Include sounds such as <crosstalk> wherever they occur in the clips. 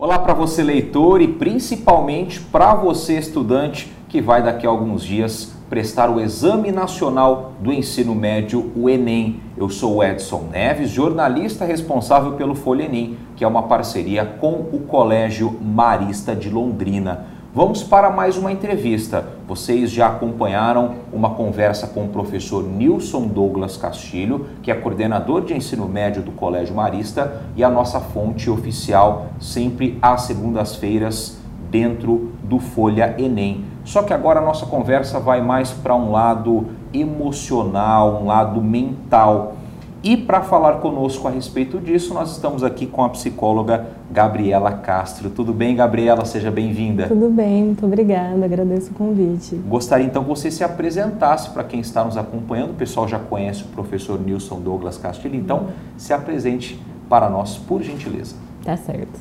Olá para você leitor e principalmente para você estudante que vai daqui a alguns dias prestar o Exame Nacional do Ensino Médio, o Enem. Eu sou o Edson Neves, jornalista responsável pelo Folha Enem, que é uma parceria com o Colégio Marista de Londrina. Vamos para mais uma entrevista. Vocês já acompanharam uma conversa com o professor Nilson Douglas Castilho, que é coordenador de ensino médio do Colégio Marista e a nossa fonte oficial sempre às segundas-feiras dentro do Folha Enem. Só que agora a nossa conversa vai mais para um lado emocional, um lado mental. E para falar conosco a respeito disso, nós estamos aqui com a psicóloga Gabriela Castro. Tudo bem, Gabriela? Seja bem-vinda. Tudo bem, muito obrigada, agradeço o convite. Gostaria então que você se apresentasse para quem está nos acompanhando. O pessoal já conhece o professor Nilson Douglas Castilho, então se apresente para nós, por gentileza. Tá certo.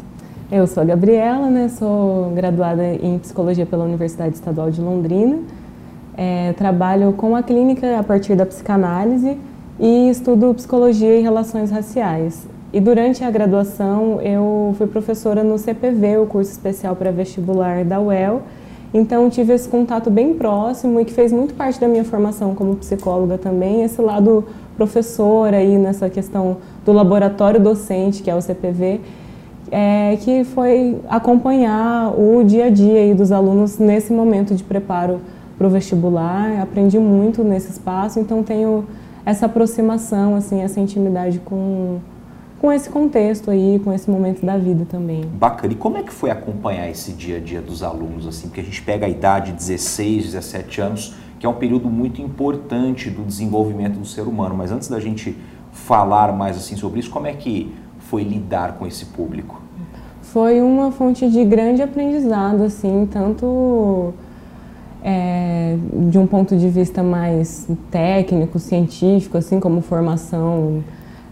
Eu sou a Gabriela, né? sou graduada em Psicologia pela Universidade Estadual de Londrina. É, trabalho com a clínica a partir da psicanálise e estudo psicologia e relações raciais. E durante a graduação eu fui professora no CPV, o curso especial para vestibular da UEL. Então tive esse contato bem próximo e que fez muito parte da minha formação como psicóloga também, esse lado professora aí nessa questão do laboratório docente, que é o CPV, é, que foi acompanhar o dia a dia aí dos alunos nesse momento de preparo para o vestibular. Aprendi muito nesse espaço, então tenho essa aproximação, assim, essa intimidade com, com esse contexto aí, com esse momento da vida também. Bacana. E como é que foi acompanhar esse dia a dia dos alunos, assim? Porque a gente pega a idade de 16, 17 anos, que é um período muito importante do desenvolvimento do ser humano. Mas antes da gente falar mais assim sobre isso, como é que foi lidar com esse público? Foi uma fonte de grande aprendizado, assim, tanto é, de um ponto de vista mais técnico, científico, assim como formação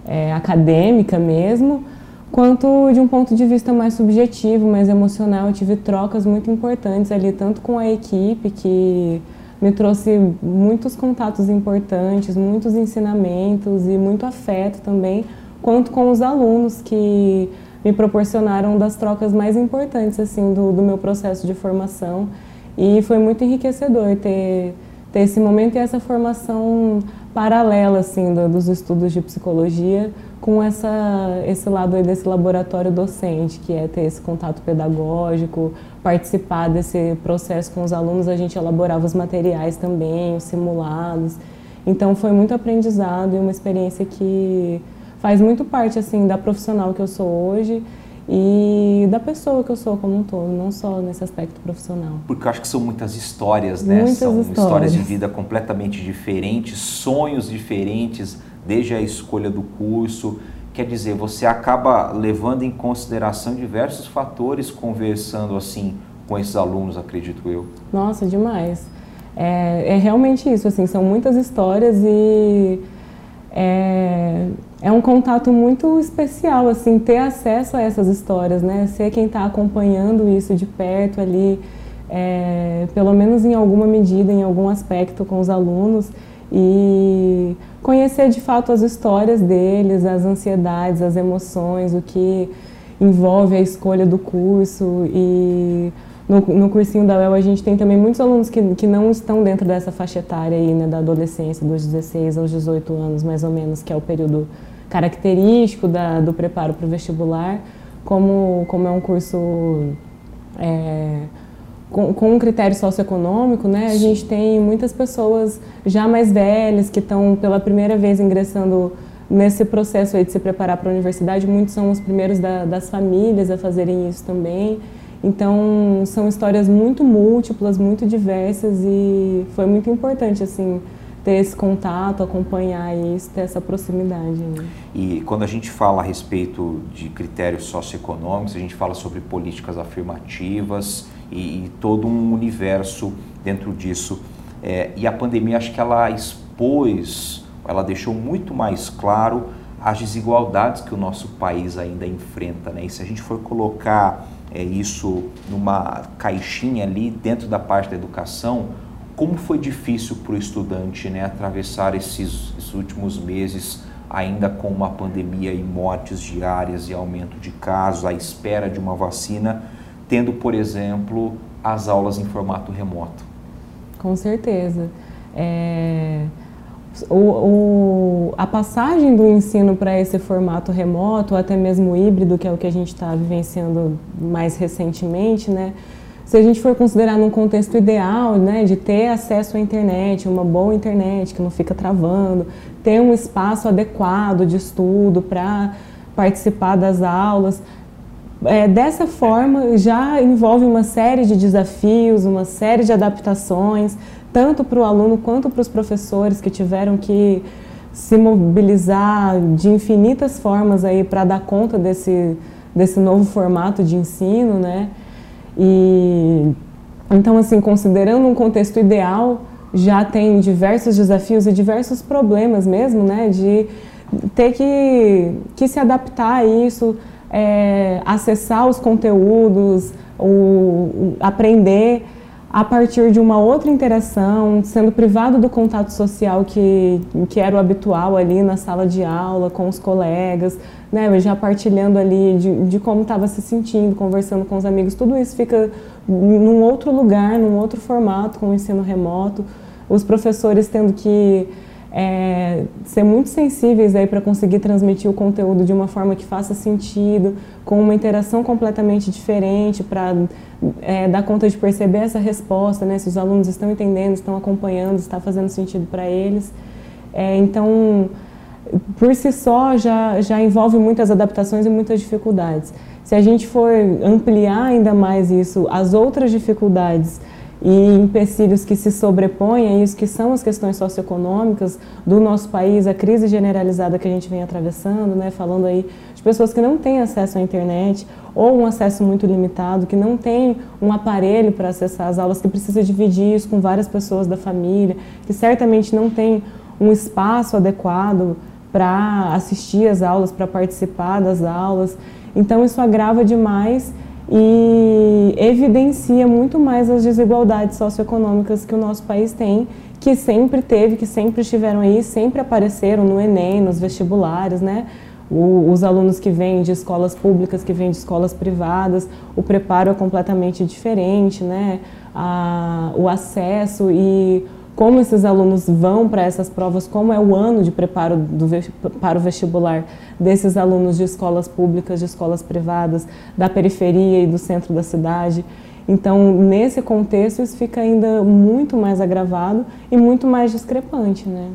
é, acadêmica mesmo, quanto de um ponto de vista mais subjetivo, mais emocional. Eu tive trocas muito importantes ali, tanto com a equipe, que me trouxe muitos contatos importantes, muitos ensinamentos e muito afeto também, quanto com os alunos que me proporcionaram das trocas mais importantes assim do, do meu processo de formação e foi muito enriquecedor ter, ter esse momento e essa formação paralela assim do, dos estudos de psicologia com essa, esse lado aí desse laboratório docente, que é ter esse contato pedagógico, participar desse processo com os alunos, a gente elaborava os materiais também, os simulados. Então foi muito aprendizado e uma experiência que faz muito parte assim da profissional que eu sou hoje e da pessoa que eu sou como um todo, não só nesse aspecto profissional. Porque eu acho que são muitas histórias, né? Muitas são histórias. histórias de vida completamente diferentes, sonhos diferentes, desde a escolha do curso. Quer dizer, você acaba levando em consideração diversos fatores conversando assim com esses alunos, acredito eu. Nossa, demais. É, é realmente isso, assim, são muitas histórias e é, é um contato muito especial, assim, ter acesso a essas histórias, né? Ser quem está acompanhando isso de perto ali, é, pelo menos em alguma medida, em algum aspecto com os alunos e conhecer de fato as histórias deles, as ansiedades, as emoções, o que envolve a escolha do curso e no, no cursinho da UEL a gente tem também muitos alunos que, que não estão dentro dessa faixa etária aí, né, da adolescência, dos 16 aos 18 anos mais ou menos, que é o período característico da, do preparo para o vestibular, como, como é um curso é, com, com, um critério socioeconômico, né, a gente tem muitas pessoas já mais velhas que estão pela primeira vez ingressando nesse processo aí de se preparar para a universidade, muitos são os primeiros da, das famílias a fazerem isso também. Então, são histórias muito múltiplas, muito diversas e foi muito importante, assim, ter esse contato, acompanhar isso, ter essa proximidade. Né? E quando a gente fala a respeito de critérios socioeconômicos, a gente fala sobre políticas afirmativas e, e todo um universo dentro disso. É, e a pandemia, acho que ela expôs, ela deixou muito mais claro as desigualdades que o nosso país ainda enfrenta. Né? E se a gente for colocar é, isso numa caixinha ali dentro da parte da educação, como foi difícil para o estudante né, atravessar esses, esses, últimos meses ainda com uma pandemia e mortes diárias e aumento de casos, à espera de uma vacina, tendo, por exemplo, as aulas em formato remoto? Com certeza. É... O, o, a passagem do ensino para esse formato remoto, ou até mesmo híbrido, que é o que a gente está vivenciando mais recentemente, né? se a gente for considerar num contexto ideal, né, de ter acesso à internet, uma boa internet que não fica travando, ter um espaço adequado de estudo para participar das aulas, é, dessa forma já envolve uma série de desafios, uma série de adaptações, tanto para o aluno quanto para os professores que tiveram que se mobilizar de infinitas formas aí para dar conta desse, desse novo formato de ensino, né? E então, assim, considerando um contexto ideal, já tem diversos desafios e diversos problemas mesmo, né, de ter que, que se adaptar a isso, é, acessar os conteúdos, o, aprender a partir de uma outra interação, sendo privado do contato social que, que era o habitual ali na sala de aula, com os colegas, né, já partilhando ali de, de como estava se sentindo, conversando com os amigos, tudo isso fica num outro lugar, num outro formato, com o ensino remoto, os professores tendo que é, ser muito sensíveis aí para conseguir transmitir o conteúdo de uma forma que faça sentido, com uma interação completamente diferente, para é, dar conta de perceber essa resposta, né? Se os alunos estão entendendo, estão acompanhando, está fazendo sentido para eles. É, então, por si só, já, já envolve muitas adaptações e muitas dificuldades. Se a gente for ampliar ainda mais isso, as outras dificuldades e empecilhos que se sobrepõem a isso, que são as questões socioeconômicas do nosso país, a crise generalizada que a gente vem atravessando, né, falando aí de pessoas que não têm acesso à internet ou um acesso muito limitado, que não tem um aparelho para acessar as aulas, que precisa dividir isso com várias pessoas da família, que certamente não tem um espaço adequado para assistir às aulas, para participar das aulas. Então isso agrava demais e evidencia muito mais as desigualdades socioeconômicas que o nosso país tem, que sempre teve, que sempre estiveram aí, sempre apareceram no Enem, nos vestibulares, né? O, os alunos que vêm de escolas públicas, que vêm de escolas privadas, o preparo é completamente diferente, né? A, o acesso e como esses alunos vão para essas provas, como é o ano de preparo do, para o vestibular desses alunos de escolas públicas, de escolas privadas, da periferia e do centro da cidade. Então, nesse contexto, isso fica ainda muito mais agravado e muito mais discrepante, né?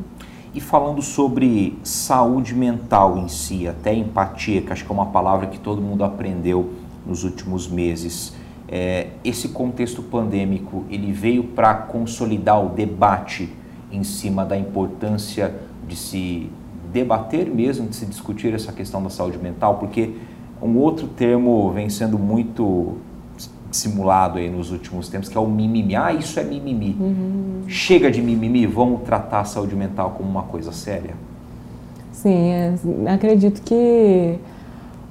E falando sobre saúde mental em si, até empatia, que acho que é uma palavra que todo mundo aprendeu nos últimos meses, é, esse contexto pandêmico ele veio para consolidar o debate em cima da importância de se debater mesmo, de se discutir essa questão da saúde mental, porque um outro termo vem sendo muito simulado aí nos últimos tempos, que é o mimimi. Ah, isso é mimimi. Uhum. Chega de mimimi, vamos tratar a saúde mental como uma coisa séria? Sim, é, acredito que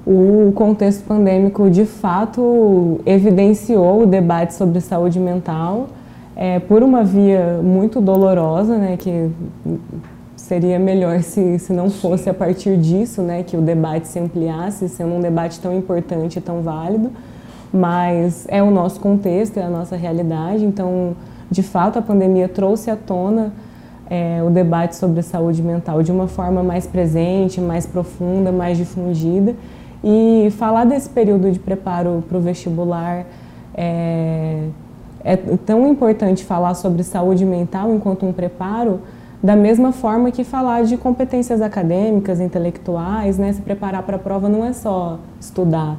o contexto pandêmico de fato evidenciou o debate sobre saúde mental é, por uma via muito dolorosa, né, que seria melhor se, se não fosse a partir disso, né, que o debate se ampliasse, sendo um debate tão importante e tão válido, mas é o nosso contexto, é a nossa realidade, então, de fato, a pandemia trouxe à tona é, o debate sobre saúde mental de uma forma mais presente, mais profunda, mais difundida, e falar desse período de preparo para o vestibular é, é tão importante falar sobre saúde mental enquanto um preparo, da mesma forma que falar de competências acadêmicas, intelectuais, né? Se preparar para a prova não é só estudar,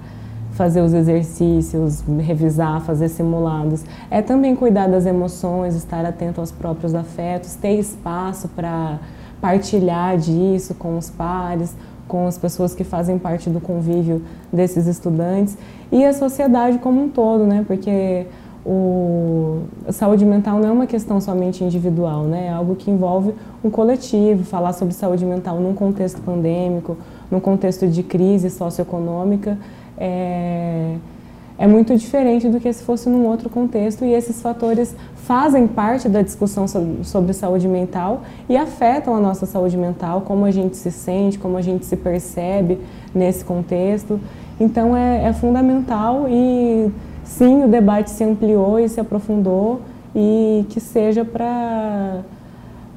fazer os exercícios, revisar, fazer simulados. É também cuidar das emoções, estar atento aos próprios afetos, ter espaço para partilhar disso com os pares, com as pessoas que fazem parte do convívio desses estudantes e a sociedade como um todo, né? Porque o, a saúde mental não é uma questão somente individual, né? É algo que envolve um coletivo. Falar sobre saúde mental num contexto pandêmico, num contexto de crise socioeconômica, é, é muito diferente do que se fosse num outro contexto e esses fatores fazem parte da discussão sobre, sobre, saúde mental e afetam a nossa saúde mental, como a gente se sente, como a gente se percebe nesse contexto. Então é, é fundamental e sim, o debate se ampliou e se aprofundou e que seja para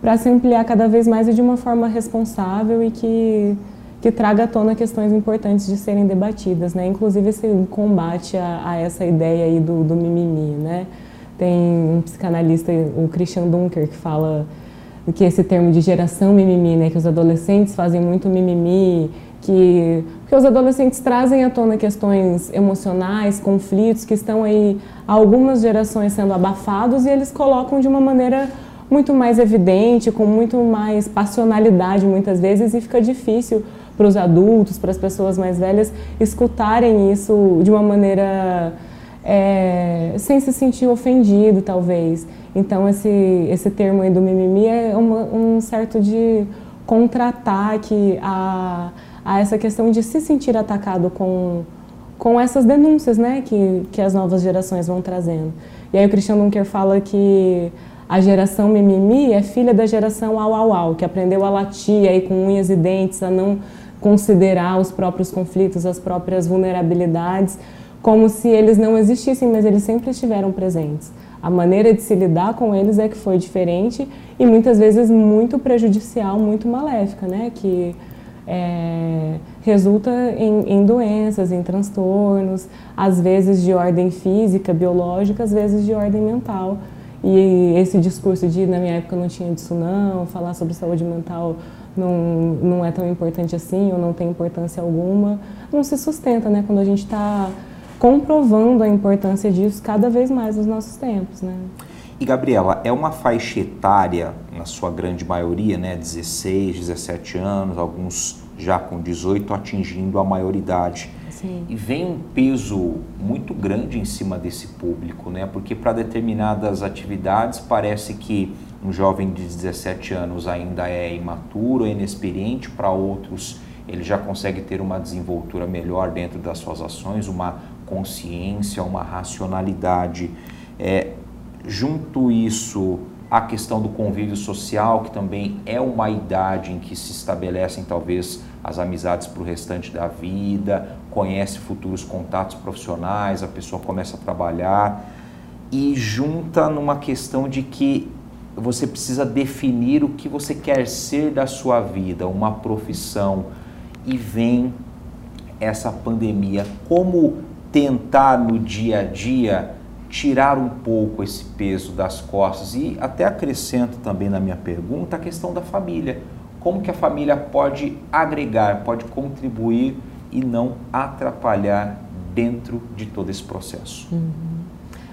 para se ampliar cada vez mais e de uma forma responsável e que que traga à tona questões importantes de serem debatidas, né? Inclusive esse combate a, a essa ideia aí do, do, mimimi, né? Tem um psicanalista, o Christian Dunker, que fala que esse termo de geração mimimi, né? Que os adolescentes fazem muito mimimi, que porque os adolescentes trazem à tona questões emocionais, conflitos que estão aí há algumas gerações sendo abafados e eles colocam de uma maneira muito mais evidente, com muito mais passionalidade muitas vezes e fica difícil para os adultos, para as pessoas mais velhas, escutarem isso de uma maneira é, sem se sentir ofendido, talvez. Então, esse, esse termo aí do mimimi é uma, um certo de contra-ataque a, a essa questão de se sentir atacado com, com essas denúncias né, que, que as novas gerações vão trazendo. E aí o Christian Dunker fala que a geração mimimi é filha da geração au au au, que aprendeu a latir aí com unhas e dentes, a não considerar os próprios conflitos, as próprias vulnerabilidades, como se eles não existissem, mas eles sempre estiveram presentes. A maneira de se lidar com eles é que foi diferente e muitas vezes muito prejudicial, muito maléfica, né? Que é, resulta em, em, doenças, em transtornos, às vezes de ordem física, biológica, às vezes de ordem mental. E esse discurso de na minha época não tinha disso não, falar sobre saúde mental não, não é tão importante assim ou não tem importância alguma, não se sustenta, né? Quando a gente está comprovando a importância disso cada vez mais nos nossos tempos, né? E Gabriela, é uma faixa etária, na sua grande maioria, né, 16, 17 anos, alguns já com 18 atingindo a maioridade. Sim. E vem um peso muito grande em cima desse público, né? Porque para determinadas atividades parece que um jovem de 17 anos ainda é imaturo, é inexperiente, para outros ele já consegue ter uma desenvoltura melhor dentro das suas ações, uma consciência, uma racionalidade. É, junto isso, a questão do convívio social, que também é uma idade em que se estabelecem talvez as amizades para o restante da vida, conhece futuros contatos profissionais, a pessoa começa a trabalhar e junta numa questão de que você precisa definir o que você quer ser da sua vida, uma profissão, e vem essa pandemia. Como tentar no dia a dia tirar um pouco esse peso das costas? E até acrescento também na minha pergunta a questão da família. Como que a família pode agregar, pode contribuir e não atrapalhar dentro de todo esse processo? Uhum.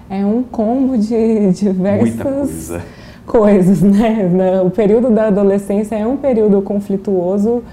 É um combo de diversas coisas, <laughs> né? O período da adolescência é um período conflituoso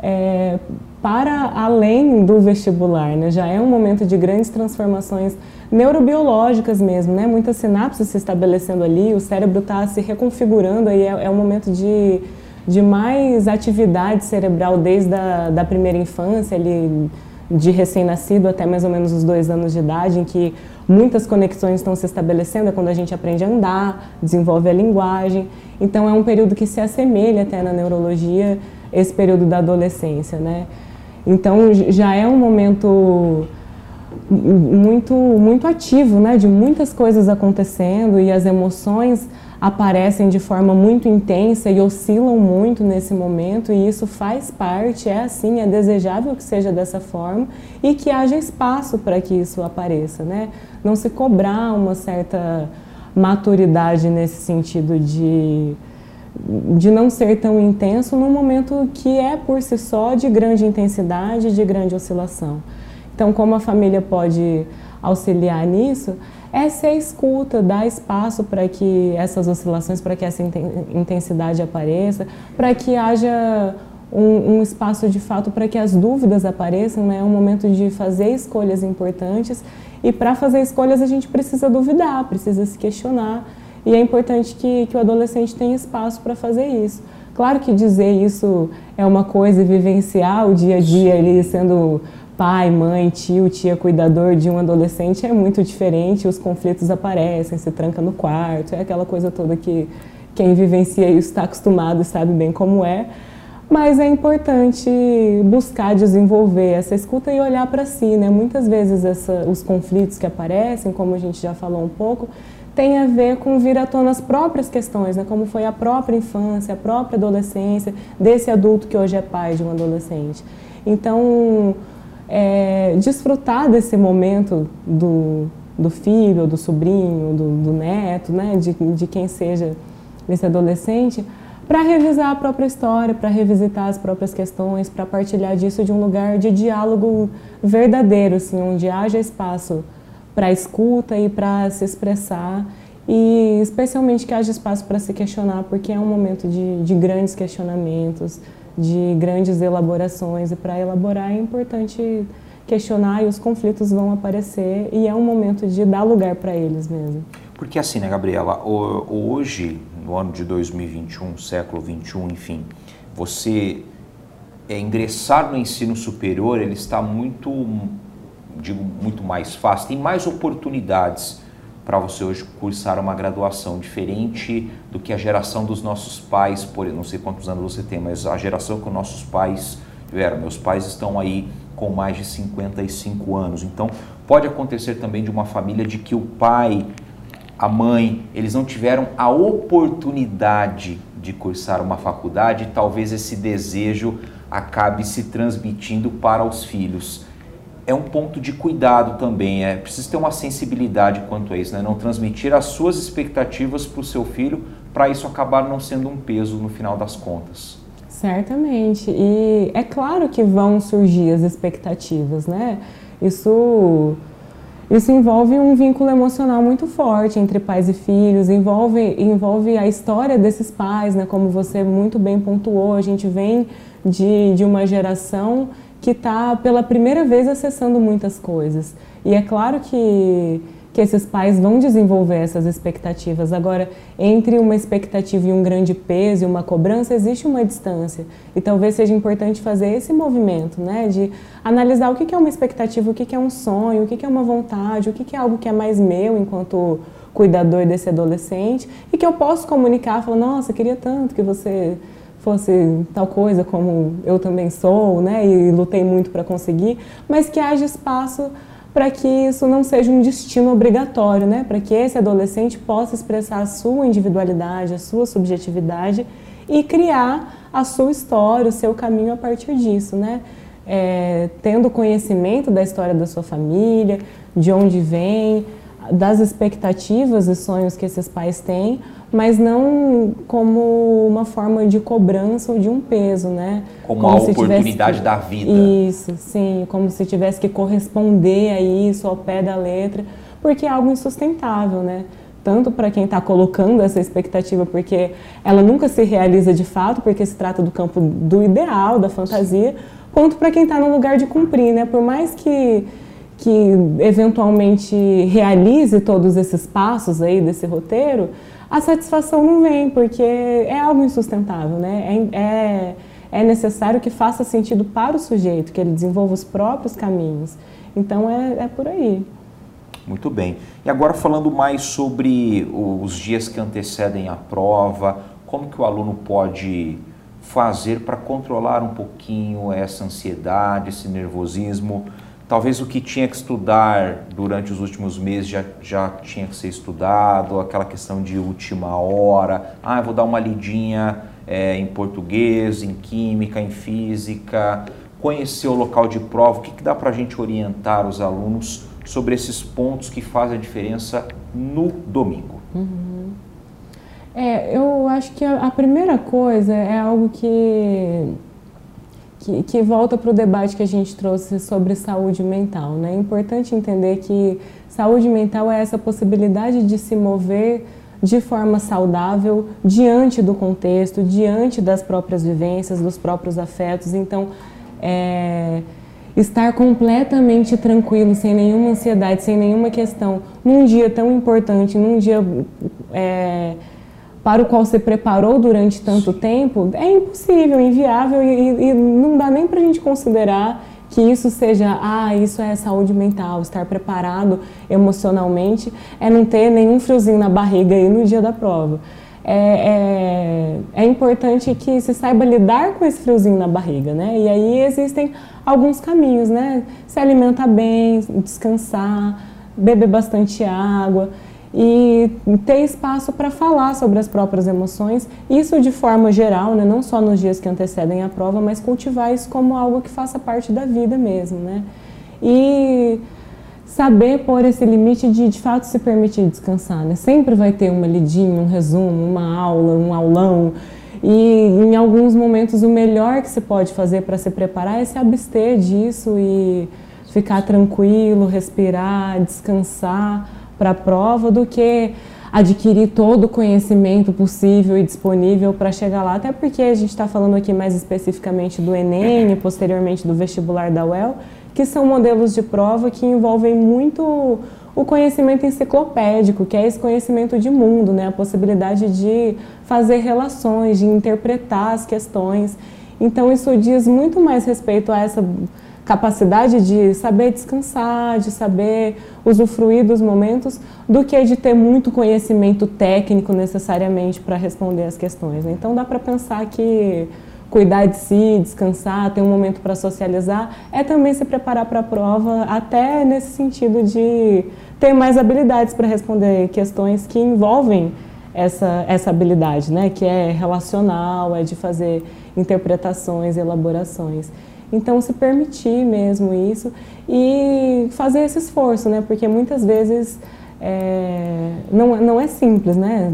é, para além do vestibular, né? Já é um momento de grandes transformações neurobiológicas mesmo, né? Muitas sinapses se estabelecendo ali, o cérebro está se reconfigurando aí é, é um momento de, de mais atividade cerebral desde a da primeira infância, ali, de recém-nascido até mais ou menos os dois anos de idade, em que muitas conexões estão se estabelecendo, é quando a gente aprende a andar, desenvolve a linguagem. Então é um período que se assemelha até na neurologia, esse período da adolescência, né? Então já é um momento muito muito ativo, né, de muitas coisas acontecendo e as emoções aparecem de forma muito intensa e oscilam muito nesse momento, e isso faz parte, é assim, é desejável que seja dessa forma e que haja espaço para que isso apareça, né? Não se cobrar uma certa maturidade nesse sentido de de não ser tão intenso num momento que é por si só de grande intensidade, de grande oscilação. Então, como a família pode auxiliar nisso? é ser escuta, dar espaço para que essas oscilações, para que essa intensidade apareça, para que haja um, um, espaço de fato para que as dúvidas apareçam, né? é um momento de fazer escolhas importantes e para fazer escolhas a gente precisa duvidar, precisa se questionar e é importante que, que o adolescente tenha espaço para fazer isso. Claro que dizer isso é uma coisa e vivenciar o dia a dia ali sendo pai, mãe, tio, tia, cuidador de um adolescente é muito diferente, os conflitos aparecem, se tranca no quarto, é aquela coisa toda que quem vivencia isso está acostumado e sabe bem como é. Mas é importante buscar desenvolver essa escuta e olhar para si, né? Muitas vezes essa, os conflitos que aparecem, como a gente já falou um pouco, tem a ver com vir à tona as próprias questões, né? como foi a própria infância, a própria adolescência desse adulto que hoje é pai de um adolescente. Então, é, desfrutar desse momento do, do filho, do sobrinho, do, do neto, né? de, de quem seja esse adolescente, para revisar a própria história, para revisitar as próprias questões, para partilhar disso de um lugar de diálogo verdadeiro, assim, onde haja espaço para escuta e para se expressar e especialmente que haja espaço para se questionar, porque é um momento de, de grandes questionamentos, de grandes elaborações. E para elaborar é importante questionar e os conflitos vão aparecer. E é um momento de dar lugar para eles mesmo. Porque assim, né, Gabriela, hoje, no ano de 2021, século 21, enfim, você é, ingressar no ensino superior, ele está muito digo, muito mais fácil, tem mais oportunidades para você hoje cursar uma graduação diferente do que a geração dos nossos pais, por não sei quantos anos você tem, mas a geração que os nossos pais tiveram. Meus pais estão aí com mais de 55 anos. Então, pode acontecer também de uma família de que o pai, a mãe, eles não tiveram a oportunidade de cursar uma faculdade e talvez esse desejo acabe se transmitindo para os filhos é um ponto de cuidado também. É preciso ter uma sensibilidade quanto a isso, né? não transmitir as suas expectativas para o seu filho, para isso acabar não sendo um peso no final das contas. Certamente. E é claro que vão surgir as expectativas, né? Isso, isso envolve um vínculo emocional muito forte entre pais e filhos, envolve, envolve a história desses pais, né? Como você muito bem pontuou, a gente vem de, de uma geração que está pela primeira vez acessando muitas coisas. E é claro que, que esses pais vão desenvolver essas expectativas. Agora, entre uma expectativa e um grande peso e uma cobrança, existe uma distância. E talvez seja importante fazer esse movimento, né? De analisar o que é uma expectativa, o que é um sonho, o que é uma vontade, o que é algo que é mais meu enquanto cuidador desse adolescente e que eu posso comunicar, falar, nossa, queria tanto que você fosse tal coisa como eu também sou, né, e lutei muito para conseguir, mas que haja espaço para que isso não seja um destino obrigatório, né, para que esse adolescente possa expressar a sua individualidade, a sua subjetividade e criar a sua história, o seu caminho a partir disso, né, é, tendo conhecimento da história da sua família, de onde vem, das expectativas e sonhos que esses pais têm, mas não como uma forma de cobrança ou de um peso, né? Como, como uma oportunidade que... da vida. Isso, sim, como se tivesse que corresponder a isso ao pé da letra, porque é algo insustentável, né? Tanto para quem está colocando essa expectativa, porque ela nunca se realiza de fato, porque se trata do campo do ideal, da fantasia, quanto para quem está no lugar de cumprir, né? Por mais que que eventualmente realize todos esses passos aí desse roteiro, a satisfação não vem, porque é algo insustentável, né? É, é, é necessário que faça sentido para o sujeito, que ele desenvolva os próprios caminhos. Então é, é por aí. Muito bem. E agora falando mais sobre os dias que antecedem a prova, como que o aluno pode fazer para controlar um pouquinho essa ansiedade, esse nervosismo? Talvez o que tinha que estudar durante os últimos meses já, já tinha que ser estudado, aquela questão de última hora, ah, vou dar uma lidinha é, em português, em química, em física, conhecer o local de prova, o que, que dá para a gente orientar os alunos sobre esses pontos que fazem a diferença no domingo? Uhum. É, eu acho que a, a primeira coisa é algo que que, que volta para o debate que a gente trouxe sobre saúde mental. Né? É importante entender que saúde mental é essa possibilidade de se mover de forma saudável diante do contexto, diante das próprias vivências, dos próprios afetos. Então, é, estar completamente tranquilo, sem nenhuma ansiedade, sem nenhuma questão, num dia tão importante, num dia é, para o qual você preparou durante tanto tempo, é impossível, inviável e, e não dá nem para a gente considerar que isso seja, ah, isso é saúde mental, estar preparado emocionalmente, é não ter nenhum friozinho na barriga aí no dia da prova. É, é, é, importante que se saiba lidar com esse friozinho na barriga, né? E aí existem alguns caminhos, né? Se alimentar bem, descansar, beber bastante água e ter espaço para falar sobre as próprias emoções, isso de forma geral, né? não só nos dias que antecedem a prova, mas cultivar isso como algo que faça parte da vida mesmo, né? E saber pôr esse limite de de fato se permitir descansar, né? Sempre vai ter uma lidinha, um resumo, uma aula, um aulão, e em alguns momentos o melhor que se pode fazer para se preparar é se abster disso e ficar tranquilo, respirar, descansar para a prova do que adquirir todo o conhecimento possível e disponível para chegar lá, até porque a gente está falando aqui mais especificamente do Enem e posteriormente do vestibular da UEL, que são modelos de prova que envolvem muito o conhecimento enciclopédico, que é esse conhecimento de mundo, né? a possibilidade de fazer relações, de interpretar as questões. Então, isso diz muito mais respeito a essa capacidade de saber descansar, de saber usufruir dos momentos, do que de ter muito conhecimento técnico necessariamente para responder as questões. Né? Então dá para pensar que cuidar de si, descansar, ter um momento para socializar, é também se preparar para a prova, até nesse sentido de ter mais habilidades para responder questões que envolvem essa, essa habilidade, né? que é relacional, é de fazer interpretações, elaborações. Então, se permitir mesmo isso e fazer esse esforço, né? Porque muitas vezes é, não, não é simples, né?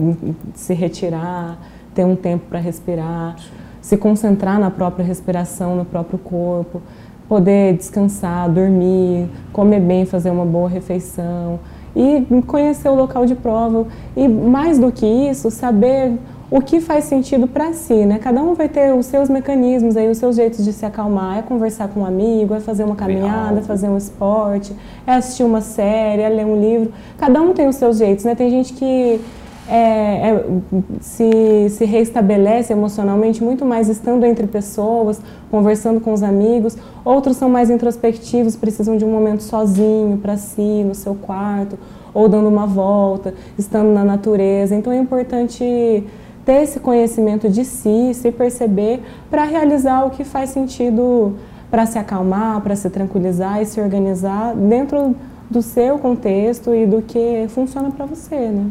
Se retirar, ter um tempo para respirar, se concentrar na própria respiração, no próprio corpo, poder descansar, dormir, comer bem, fazer uma boa refeição e conhecer o local de prova. E mais do que isso, saber o que faz sentido para si, né? Cada um vai ter os seus mecanismos aí, os seus jeitos de se acalmar, é conversar com um amigo, é fazer uma caminhada, é fazer um esporte, é assistir uma série, é ler um livro. Cada um tem os seus jeitos, né? Tem gente que é, é, se, se reestabelece emocionalmente muito mais estando entre pessoas, conversando com os amigos. Outros são mais introspectivos, precisam de um momento sozinho, para si, no seu quarto, ou dando uma volta, estando na natureza. Então é importante ter esse conhecimento de si, se perceber, para realizar o que faz sentido para se acalmar, para se tranquilizar e se organizar dentro do seu contexto e do que funciona para você, né?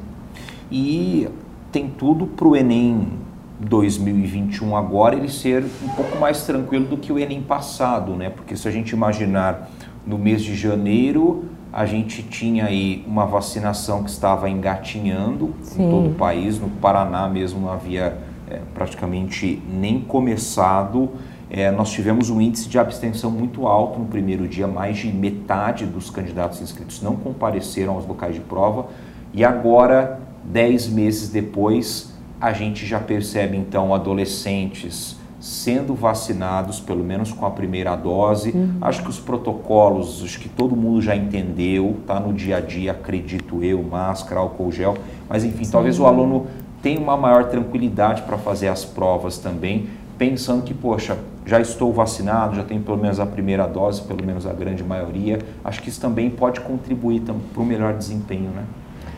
E tem tudo para o Enem 2021 agora ele ser um pouco mais tranquilo do que o Enem passado, né? Porque se a gente imaginar no mês de janeiro a gente tinha aí uma vacinação que estava engatinhando Sim. em todo o país. No Paraná mesmo não havia é, praticamente nem começado. É, nós tivemos um índice de abstenção muito alto no primeiro dia, mais de metade dos candidatos inscritos não compareceram aos locais de prova. E agora, dez meses depois, a gente já percebe então adolescentes sendo vacinados, pelo menos com a primeira dose. Uhum. Acho que os protocolos, acho que todo mundo já entendeu, tá no dia a dia, acredito eu, máscara, álcool gel. Mas enfim, Sim. talvez o aluno tenha uma maior tranquilidade para fazer as provas também, pensando que, poxa, já estou vacinado, já tenho pelo menos a primeira dose, pelo menos a grande maioria. Acho que isso também pode contribuir para o melhor desempenho, né?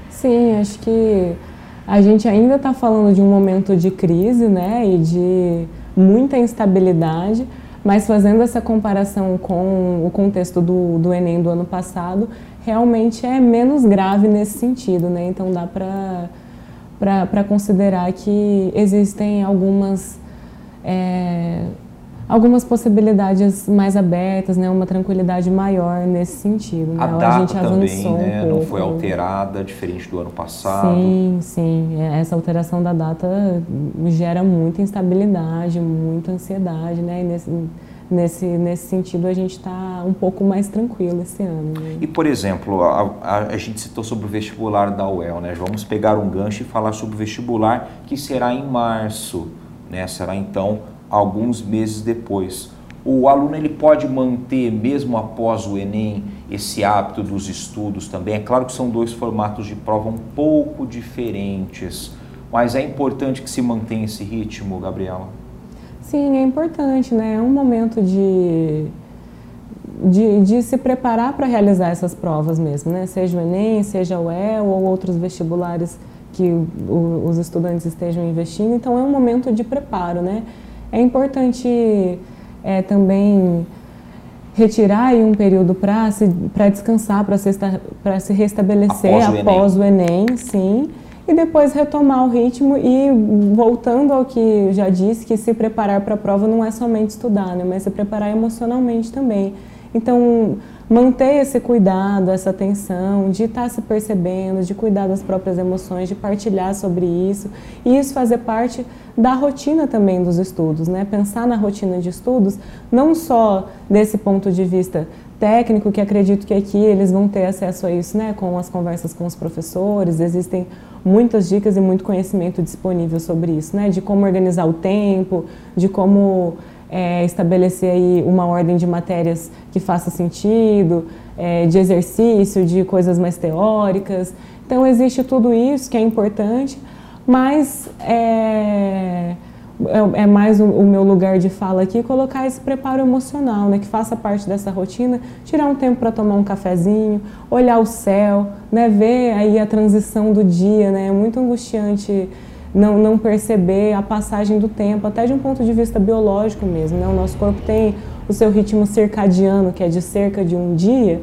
Sim, acho que a gente ainda está falando de um momento de crise, né, e de muita instabilidade, mas fazendo essa comparação com o contexto do, do Enem do ano passado, realmente é menos grave nesse sentido, né? Então dá para considerar que existem algumas é, algumas possibilidades mais abertas, né, uma tranquilidade maior nesse sentido. Né? A data a gente também né, um não foi alterada, diferente do ano passado. Sim, sim. É, essa alteração da data gera muita instabilidade, muita ansiedade, né? E nesse, nesse, nesse sentido a gente está um pouco mais tranquilo esse ano. Né? E, por exemplo, a, a, a, gente citou sobre o vestibular da UEL, né? Vamos pegar um gancho e falar sobre o vestibular que será em março, né? Será então alguns meses depois. O aluno ele pode manter, mesmo após o Enem, esse hábito dos estudos também. É claro que são dois formatos de prova um pouco diferentes, mas é importante que se mantenha esse ritmo, Gabriela. Sim, é importante, né? É um momento de, de, de se preparar para realizar essas provas mesmo, né? Seja o Enem, seja o EL ou outros vestibulares que os estudantes estejam investindo. Então é um momento de preparo, né? É importante é, também retirar um período para se, descansar, para se, se restabelecer após, após o, Enem. o Enem, sim. E depois retomar o ritmo e voltando ao que já disse, que se preparar para a prova não é somente estudar, né, mas se preparar emocionalmente também. Então, manter esse cuidado, essa atenção, de estar tá se percebendo, de cuidar das próprias emoções, de partilhar sobre isso, e isso fazer parte da rotina também dos estudos, né? Pensar na rotina de estudos, não só desse ponto de vista técnico, que acredito que aqui eles vão ter acesso a isso, né? Com as conversas com os professores, existem muitas dicas e muito conhecimento disponível sobre isso, né? De como organizar o tempo, de como é, estabelecer aí uma ordem de matérias que faça sentido, é, de exercício, de coisas mais teóricas. Então existe tudo isso que é importante, mas é, é, é mais o, o, meu lugar de fala aqui colocar esse preparo emocional, né, que faça parte dessa rotina, tirar um tempo para tomar um cafezinho, olhar o céu, né, ver aí a transição do dia, né, é muito angustiante não, não perceber a passagem do tempo, até de um ponto de vista biológico mesmo. Né? O nosso corpo tem o seu ritmo circadiano, que é de cerca de um dia,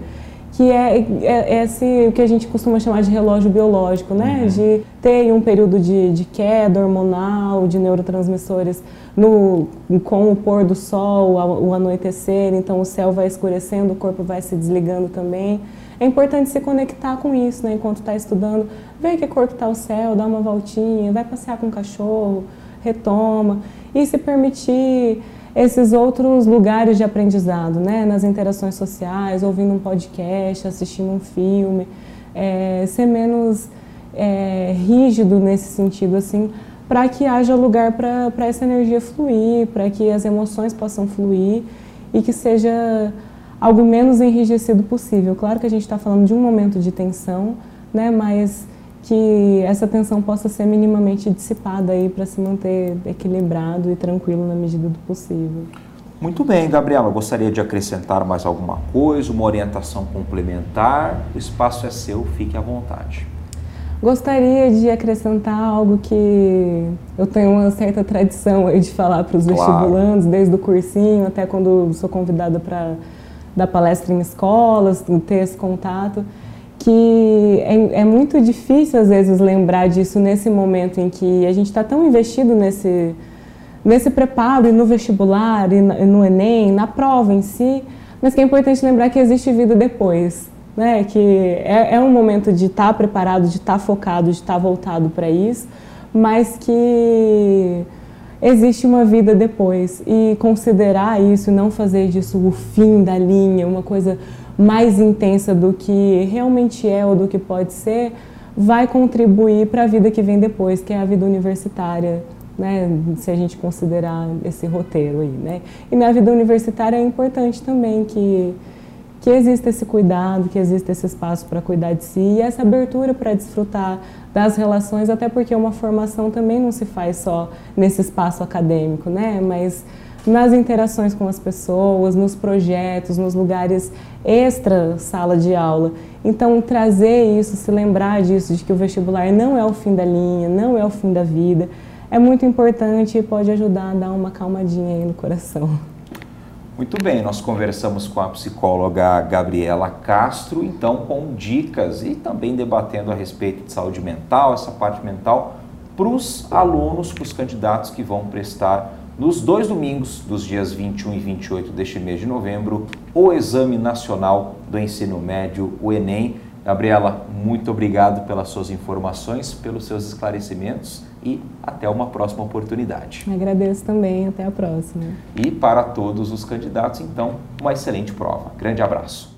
que é, é, é esse o que a gente costuma chamar de relógio biológico, né? Uhum. De ter um período de, de queda hormonal, de neurotransmissores no, com o pôr do sol, o anoitecer, então o céu vai escurecendo, o corpo vai se desligando também. É importante se conectar com isso, né? Enquanto está estudando, ver que cor que está o céu, dá uma voltinha, vai passear com o cachorro, retoma e se permitir esses outros lugares de aprendizado, né? Nas interações sociais, ouvindo um podcast, assistindo um filme, é, ser menos é, rígido nesse sentido, assim, para que haja lugar para essa energia fluir, para que as emoções possam fluir e que seja algo menos enrijecido possível. Claro que a gente está falando de um momento de tensão, né, mas que essa tensão possa ser minimamente dissipada aí para se manter equilibrado e tranquilo na medida do possível. Muito bem, Gabriela. Gostaria de acrescentar mais alguma coisa, uma orientação complementar? O espaço é seu, fique à vontade. Gostaria de acrescentar algo que eu tenho uma certa tradição aí de falar para os claro. vestibulandos, desde o cursinho até quando sou convidada para dar palestra em escolas, ter esse contato, que é, é, muito difícil às vezes lembrar disso nesse momento em que a gente está tão investido nesse, nesse preparo e no vestibular e no Enem, na prova em si, mas que é importante lembrar que existe vida depois. Né, que é, é um momento de estar tá preparado, de estar tá focado, de estar tá voltado para isso, mas que existe uma vida depois e considerar isso não fazer disso o fim da linha, uma coisa mais intensa do que realmente é ou do que pode ser, vai contribuir para a vida que vem depois, que é a vida universitária, né, se a gente considerar esse roteiro aí, né? E na vida universitária é importante também que que exista esse cuidado, que exista esse espaço para cuidar de si e essa abertura para desfrutar das relações, até porque uma formação também não se faz só nesse espaço acadêmico, né? Mas nas interações com as pessoas, nos projetos, nos lugares extra sala de aula. Então, trazer isso, se lembrar disso, de que o vestibular não é o fim da linha, não é o fim da vida, é muito importante e pode ajudar a dar uma calmadinha aí no coração. Muito bem, nós conversamos com a psicóloga Gabriela Castro, então com dicas e também debatendo a respeito de saúde mental, essa parte mental, para os alunos, para os candidatos que vão prestar nos dois domingos, dos dias 21 e 28 deste mês de novembro, o Exame Nacional do Ensino Médio, o Enem. Gabriela, muito obrigado pelas suas informações, pelos seus esclarecimentos e até uma próxima oportunidade. Agradeço também, até a próxima. E para todos os candidatos, então, uma excelente prova. Grande abraço.